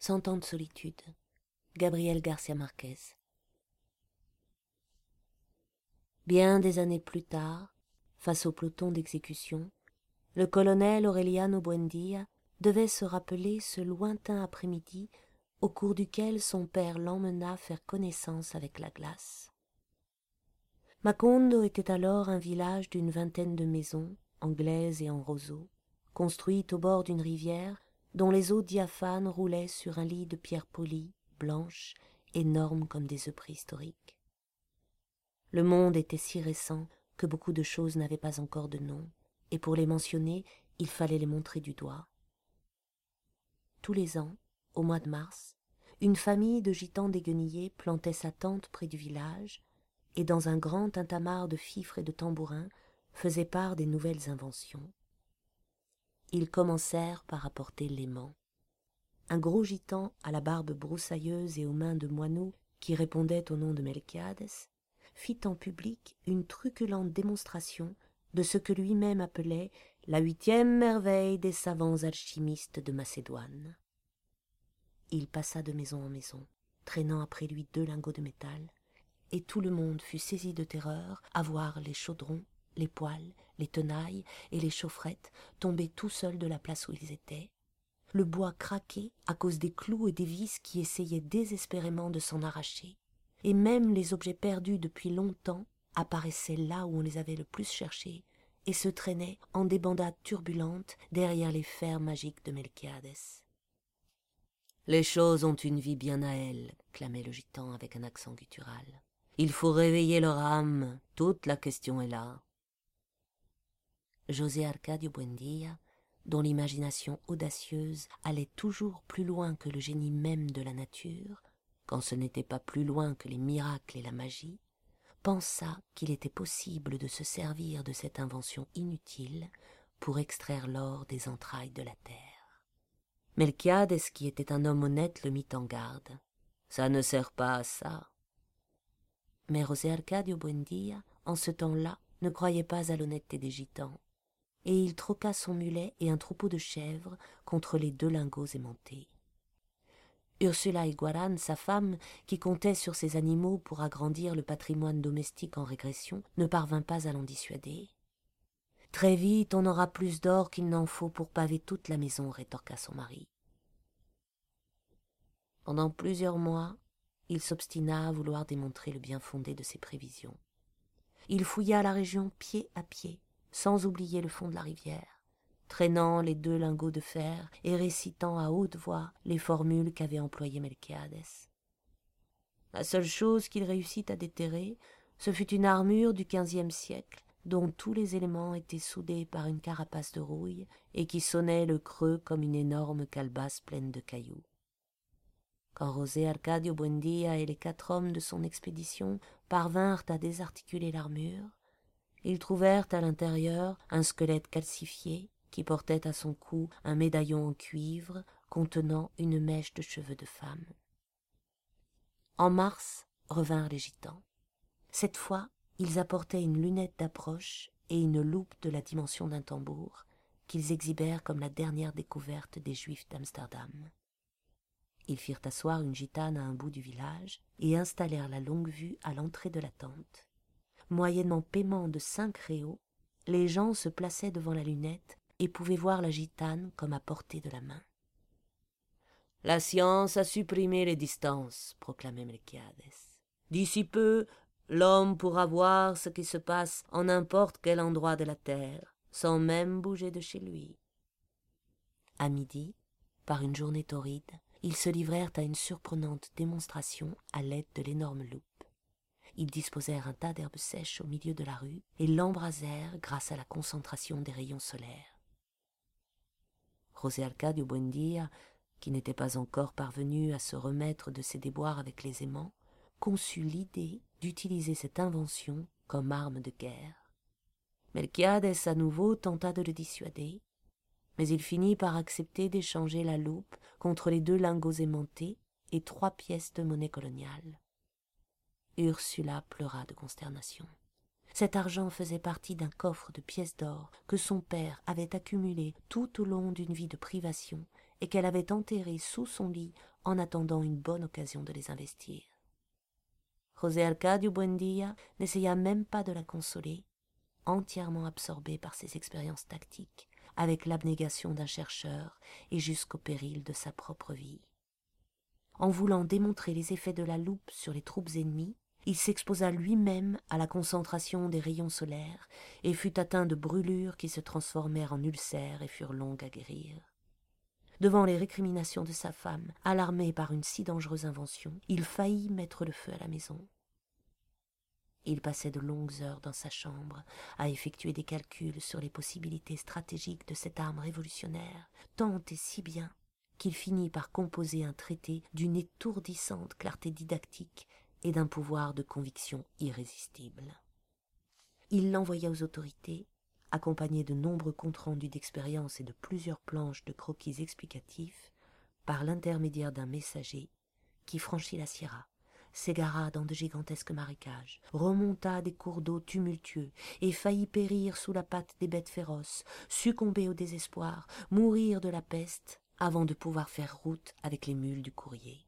Cent ans de solitude. Gabriel Garcia Marquez. Bien des années plus tard, face au peloton d'exécution, le colonel Aureliano Buendia devait se rappeler ce lointain après-midi au cours duquel son père l'emmena faire connaissance avec la glace. Macondo était alors un village d'une vingtaine de maisons, anglaises et en roseaux, construites au bord d'une rivière dont les eaux diaphanes roulaient sur un lit de pierre polie, blanche, énorme comme des œufs préhistoriques. Le monde était si récent que beaucoup de choses n'avaient pas encore de nom, et pour les mentionner, il fallait les montrer du doigt. Tous les ans, au mois de mars, une famille de gitans déguenillés plantait sa tente près du village, et dans un grand tintamarre de fifres et de tambourins faisait part des nouvelles inventions. Ils commencèrent par apporter l'aimant. Un gros gitan à la barbe broussailleuse et aux mains de moineaux qui répondait au nom de Melchiades fit en public une truculente démonstration de ce que lui-même appelait la huitième merveille des savants alchimistes de Macédoine. Il passa de maison en maison, traînant après lui deux lingots de métal, et tout le monde fut saisi de terreur à voir les chaudrons, les poêles, les tenailles et les chaufferettes tomber tout seuls de la place où ils étaient, le bois craquer à cause des clous et des vis qui essayaient désespérément de s'en arracher, et même les objets perdus depuis longtemps apparaissaient là où on les avait le plus cherchés et se traînaient en des bandades turbulentes derrière les fers magiques de Melchiades. Les choses ont une vie bien à elles, clamait le gitan avec un accent guttural. Il faut réveiller leur âme, toute la question est là. José Arcadio Buendia, dont l'imagination audacieuse allait toujours plus loin que le génie même de la nature, quand ce n'était pas plus loin que les miracles et la magie, pensa qu'il était possible de se servir de cette invention inutile pour extraire l'or des entrailles de la terre. Melchiades, qui était un homme honnête, le mit en garde. Ça ne sert pas à ça. Mais José Arcadio Buendia, en ce temps-là, ne croyait pas à l'honnêteté des gitans, et il troqua son mulet et un troupeau de chèvres contre les deux lingots aimantés. Ursula Iguaran, sa femme, qui comptait sur ces animaux pour agrandir le patrimoine domestique en régression, ne parvint pas à l'en dissuader. Très vite on aura plus d'or qu'il n'en faut pour paver toute la maison, rétorqua son mari. Pendant plusieurs mois, il s'obstina à vouloir démontrer le bien fondé de ses prévisions. Il fouilla la région pied à pied, sans oublier le fond de la rivière, traînant les deux lingots de fer et récitant à haute voix les formules qu'avait employées Melchiades. La seule chose qu'il réussit à déterrer, ce fut une armure du quinzième siècle, dont tous les éléments étaient soudés par une carapace de rouille et qui sonnait le creux comme une énorme calebasse pleine de cailloux. Quand José Arcadio Buendia et les quatre hommes de son expédition parvinrent à désarticuler l'armure, ils trouvèrent à l'intérieur un squelette calcifié qui portait à son cou un médaillon en cuivre contenant une mèche de cheveux de femme. En mars revinrent les gitans. Cette fois, ils apportaient une lunette d'approche et une loupe de la dimension d'un tambour, qu'ils exhibèrent comme la dernière découverte des Juifs d'Amsterdam. Ils firent asseoir une gitane à un bout du village et installèrent la longue vue à l'entrée de la tente. Moyennant paiement de cinq réaux, les gens se plaçaient devant la lunette et pouvaient voir la gitane comme à portée de la main. La science a supprimé les distances, proclamait Melchiades. D'ici peu, l'homme pourra voir ce qui se passe en n'importe quel endroit de la terre, sans même bouger de chez lui. À midi, par une journée torride, ils se livrèrent à une surprenante démonstration à l'aide de l'énorme loupe. Ils disposèrent un tas d'herbes sèches au milieu de la rue et l'embrasèrent grâce à la concentration des rayons solaires. José Arcadio Buendia, qui n'était pas encore parvenu à se remettre de ses déboires avec les aimants, conçut l'idée d'utiliser cette invention comme arme de guerre. Melchiades à nouveau tenta de le dissuader, mais il finit par accepter d'échanger la loupe contre les deux lingots aimantés et trois pièces de monnaie coloniale. Ursula pleura de consternation. Cet argent faisait partie d'un coffre de pièces d'or que son père avait accumulé tout au long d'une vie de privation et qu'elle avait enterré sous son lit en attendant une bonne occasion de les investir. José Arcadio Buendía n'essaya même pas de la consoler, entièrement absorbé par ses expériences tactiques, avec l'abnégation d'un chercheur et jusqu'au péril de sa propre vie. En voulant démontrer les effets de la loupe sur les troupes ennemies, il s'exposa lui-même à la concentration des rayons solaires et fut atteint de brûlures qui se transformèrent en ulcères et furent longues à guérir. Devant les récriminations de sa femme, alarmé par une si dangereuse invention, il faillit mettre le feu à la maison. Il passait de longues heures dans sa chambre à effectuer des calculs sur les possibilités stratégiques de cette arme révolutionnaire, tant et si bien qu'il finit par composer un traité d'une étourdissante clarté didactique et d'un pouvoir de conviction irrésistible. Il l'envoya aux autorités, accompagné de nombreux comptes rendus d'expérience et de plusieurs planches de croquis explicatifs, par l'intermédiaire d'un messager qui franchit la Sierra, s'égara dans de gigantesques marécages, remonta des cours d'eau tumultueux et faillit périr sous la patte des bêtes féroces, succomber au désespoir, mourir de la peste, avant de pouvoir faire route avec les mules du courrier.